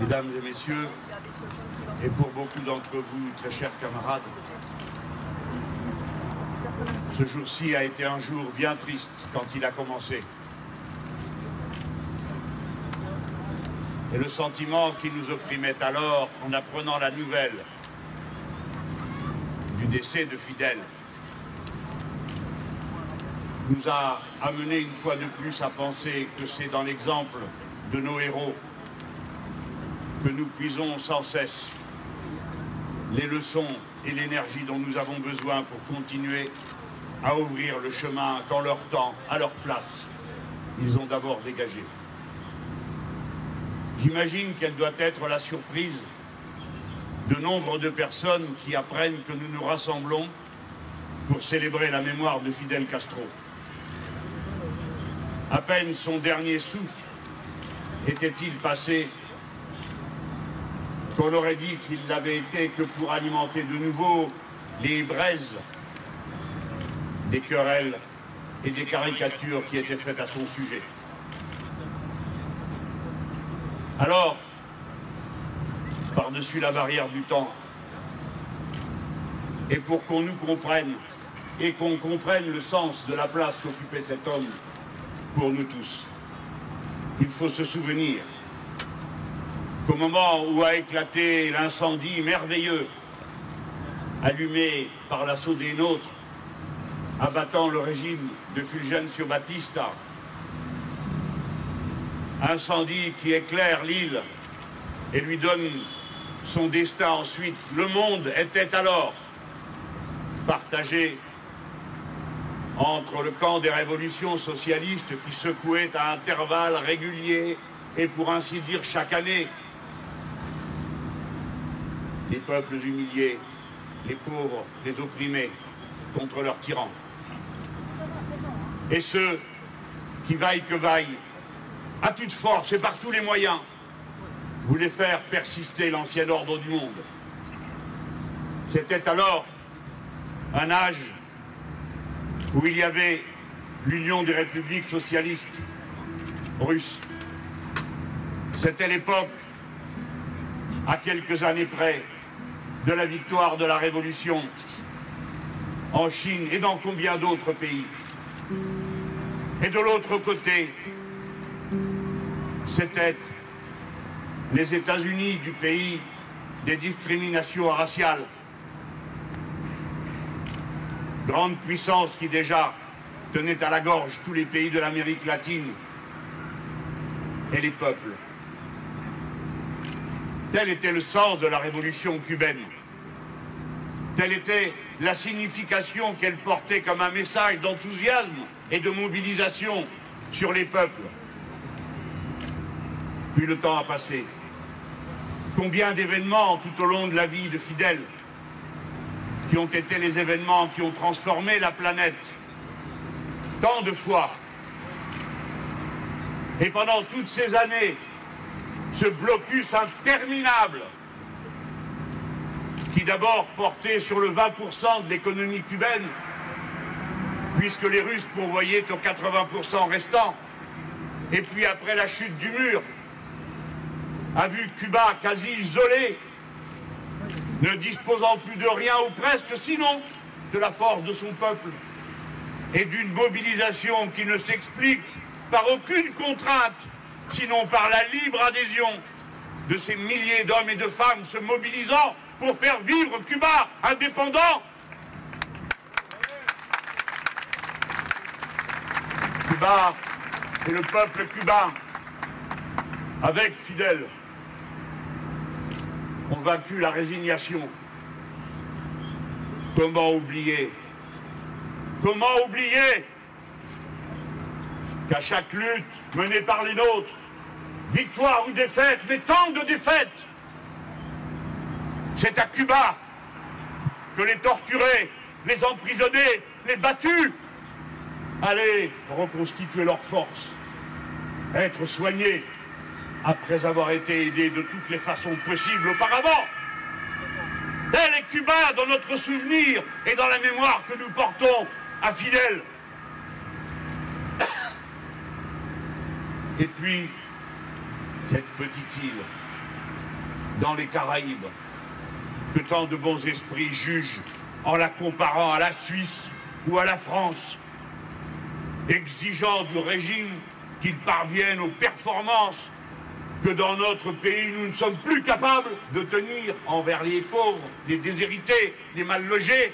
Mesdames et messieurs, et pour beaucoup d'entre vous, très chers camarades, ce jour-ci a été un jour bien triste quand il a commencé. Et le sentiment qui nous opprimait alors en apprenant la nouvelle du décès de Fidèle nous a amené une fois de plus à penser que c'est dans l'exemple de nos héros que nous puisons sans cesse les leçons et l'énergie dont nous avons besoin pour continuer à ouvrir le chemin qu'en leur temps, à leur place, ils ont d'abord dégagé. J'imagine quelle doit être la surprise de nombre de personnes qui apprennent que nous nous rassemblons pour célébrer la mémoire de Fidel Castro. À peine son dernier souffle était-il passé qu'on aurait dit qu'il n'avait été que pour alimenter de nouveau les braises des querelles et des caricatures qui étaient faites à son sujet. Alors, par-dessus la barrière du temps, et pour qu'on nous comprenne, et qu'on comprenne le sens de la place qu'occupait cet homme pour nous tous, il faut se souvenir qu'au moment où a éclaté l'incendie merveilleux allumé par l'assaut des nôtres, abattant le régime de Fulgencio Batista, incendie qui éclaire l'île et lui donne son destin ensuite. Le monde était alors partagé entre le camp des révolutions socialistes qui secouait à intervalles réguliers et pour ainsi dire chaque année les peuples humiliés, les pauvres, les opprimés contre leurs tyrans. Et ceux qui vaillent que vaillent, à toute force et par tous les moyens, voulaient faire persister l'ancien ordre du monde. C'était alors un âge où il y avait l'Union des républiques socialistes russes. C'était l'époque, à quelques années près, de la victoire de la Révolution en Chine et dans combien d'autres pays. Et de l'autre côté, c'était les États-Unis du pays des discriminations raciales. Grande puissance qui déjà tenait à la gorge tous les pays de l'Amérique latine et les peuples. Tel était le sens de la révolution cubaine. Telle était la signification qu'elle portait comme un message d'enthousiasme et de mobilisation sur les peuples. Puis le temps a passé. Combien d'événements tout au long de la vie de Fidel qui ont été les événements qui ont transformé la planète tant de fois. Et pendant toutes ces années, ce blocus interminable qui d'abord portait sur le 20% de l'économie cubaine, puisque les Russes pourvoyaient aux 80% restants, et puis après la chute du mur, a vu Cuba quasi isolé, ne disposant plus de rien ou presque, sinon de la force de son peuple, et d'une mobilisation qui ne s'explique par aucune contrainte sinon par la libre adhésion de ces milliers d'hommes et de femmes se mobilisant pour faire vivre Cuba indépendant. Cuba et le peuple cubain, avec Fidel, ont vaincu la résignation. Comment oublier? Comment oublier? Qu'à chaque lutte menée par les nôtres, victoire ou défaite, mais tant de défaites. C'est à Cuba que les torturés, les emprisonnés, les battus allaient reconstituer leurs forces, être soignés après avoir été aidés de toutes les façons possibles auparavant. Elle est Cuba dans notre souvenir et dans la mémoire que nous portons à Fidel. Et puis, cette petite île dans les Caraïbes, que tant de bons esprits jugent en la comparant à la Suisse ou à la France, exigeant du régime qu'il parvienne aux performances que dans notre pays nous ne sommes plus capables de tenir envers les pauvres, les déshérités, les mal logés.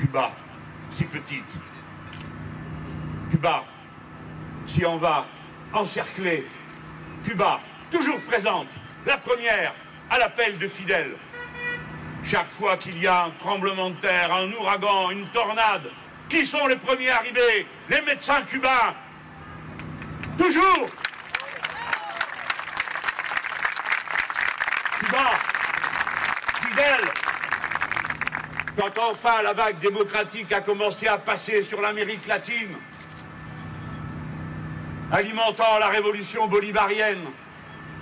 Cuba, si petite. Cuba, si on va encercler. Cuba, toujours présente, la première à l'appel de fidèles. Chaque fois qu'il y a un tremblement de terre, un ouragan, une tornade, qui sont les premiers arrivés? Les médecins cubains. Toujours Cuba, fidèle. Quand enfin la vague démocratique a commencé à passer sur l'Amérique latine, alimentant la révolution bolivarienne,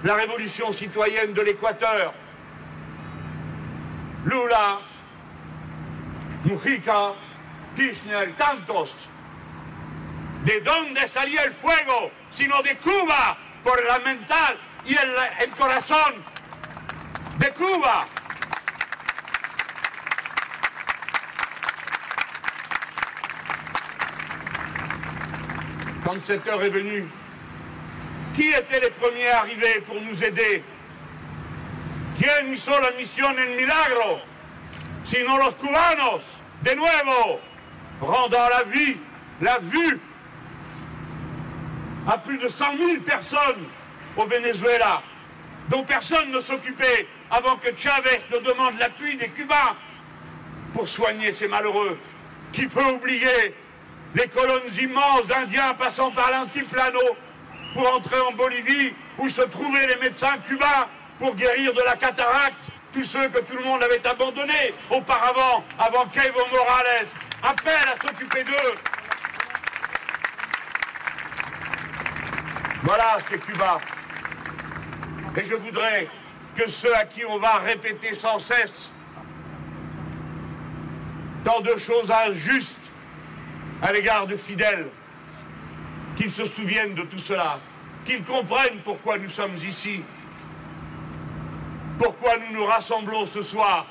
la révolution citoyenne de l'Équateur, Lula, Mujica, Kirchner, tantos. ¿De dónde salía el fuego? Sino de Cuba, por la mental y el, el corazón de Cuba. Quand cette heure est venue, qui étaient les premiers arrivés pour nous aider? ¿Quién hizo la misión en milagro? Sino los cubanos, de nuevo, rendant la vie, la vue à plus de 100 000 personnes au Venezuela, dont personne ne s'occupait avant que Chavez ne demande l'appui des Cubains pour soigner ces malheureux. Qui peut oublier les colonnes immenses d'Indiens passant par l'antiplano pour entrer en Bolivie où se trouvaient les médecins cubains pour guérir de la cataracte tous ceux que tout le monde avait abandonnés auparavant, avant qu'Evo Morales appelle à s'occuper d'eux. Voilà, c'est Cuba. Et je voudrais que ceux à qui on va répéter sans cesse tant de choses injustes à l'égard de fidèles, qu'ils se souviennent de tout cela, qu'ils comprennent pourquoi nous sommes ici, pourquoi nous nous rassemblons ce soir,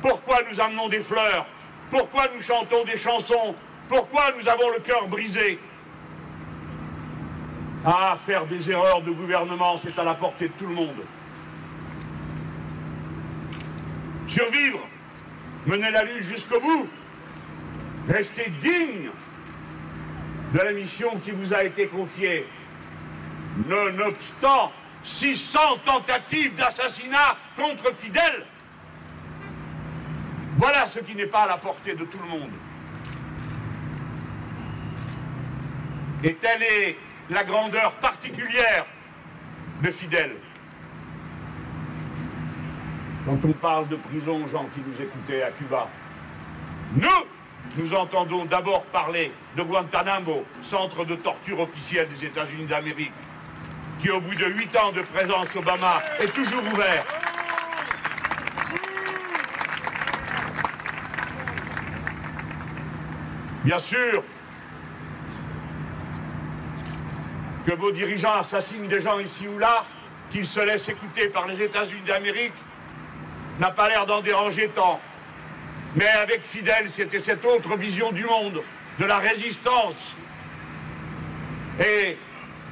pourquoi nous amenons des fleurs, pourquoi nous chantons des chansons, pourquoi nous avons le cœur brisé. Ah, faire des erreurs de gouvernement, c'est à la portée de tout le monde. Survivre, mener la lutte jusqu'au bout, rester digne de la mission qui vous a été confiée, nonobstant 600 tentatives d'assassinat contre fidèles. Voilà ce qui n'est pas à la portée de tout le monde. Et telle est la grandeur particulière de fidèles. Quand on parle de prison aux gens qui nous écoutaient à Cuba, nous, nous entendons d'abord parler de Guantanamo, centre de torture officiel des États-Unis d'Amérique qui, au bout de huit ans de présence Obama, est toujours ouvert. Bien sûr que vos dirigeants assassinent des gens ici ou là, qu'ils se laissent écouter par les États-Unis d'Amérique, n'a pas l'air d'en déranger tant. Mais avec Fidel, c'était cette autre vision du monde, de la résistance. Et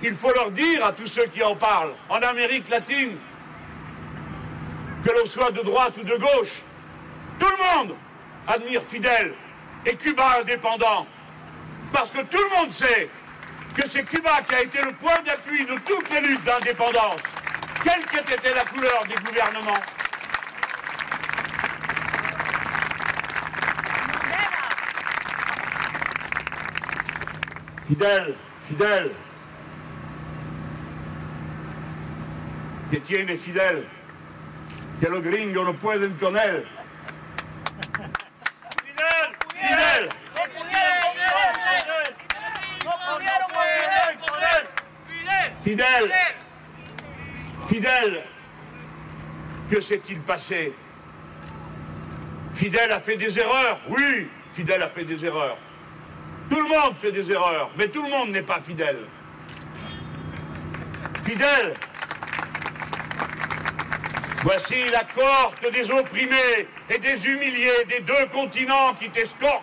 il faut leur dire à tous ceux qui en parlent, en Amérique latine, que l'on soit de droite ou de gauche, tout le monde admire Fidel et Cuba indépendant. Parce que tout le monde sait que c'est Cuba qui a été le point d'appui de toutes les luttes d'indépendance, quelle qu'ait été la couleur des gouvernements. Fidel, fidèle, que tiene Fidel, que los gringos no pueden con él. Fidel, Fidel. Fidel, Fidel, que s'est-il passé Fidel a fait des erreurs. Oui, Fidel a fait des erreurs. Tout le monde fait des erreurs, mais tout le monde n'est pas fidèle. Fidèle Voici la cohorte des opprimés et des humiliés des deux continents qui t'escortent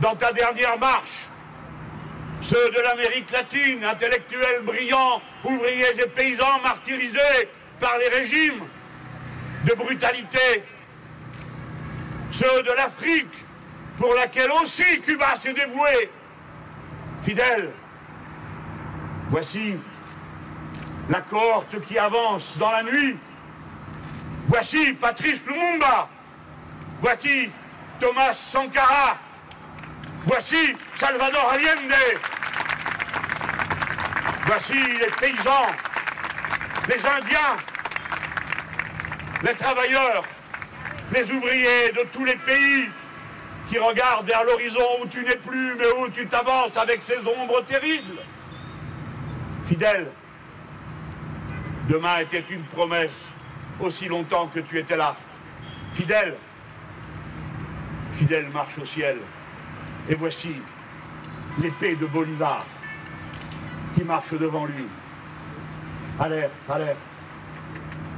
dans ta dernière marche. Ceux de l'Amérique latine, intellectuels brillants, ouvriers et paysans martyrisés par les régimes de brutalité. Ceux de l'Afrique, pour laquelle aussi Cuba s'est dévoué. Fidèle, voici la cohorte qui avance dans la nuit. Voici Patrice Lumumba. Voici Thomas Sankara. Voici Salvador Allende. Voici les paysans, les Indiens, les travailleurs, les ouvriers de tous les pays qui regardent vers l'horizon où tu n'es plus, mais où tu t'avances avec ces ombres terribles. Fidèle, demain était une promesse aussi longtemps que tu étais là. Fidèle, fidèle marche au ciel. Et voici l'épée de Bolivar qui marche devant lui. Alerte, alerte.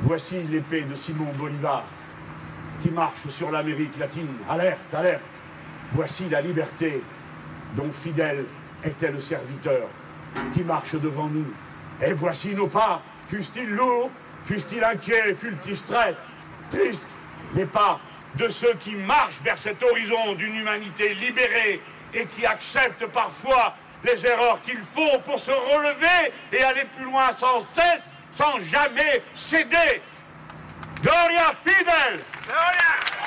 Voici l'épée de Simon Bolivar qui marche sur l'Amérique latine. Alerte, alerte. Voici la liberté dont Fidèle était le serviteur qui marche devant nous. Et voici nos pas, fussent-ils lourds, fussent-ils inquiets, fussent-ils tristes, tristes, les pas de ceux qui marchent vers cet horizon d'une humanité libérée et qui acceptent parfois les erreurs qu'ils font pour se relever et aller plus loin sans cesse, sans jamais céder. Gloria Fidel! Gloria!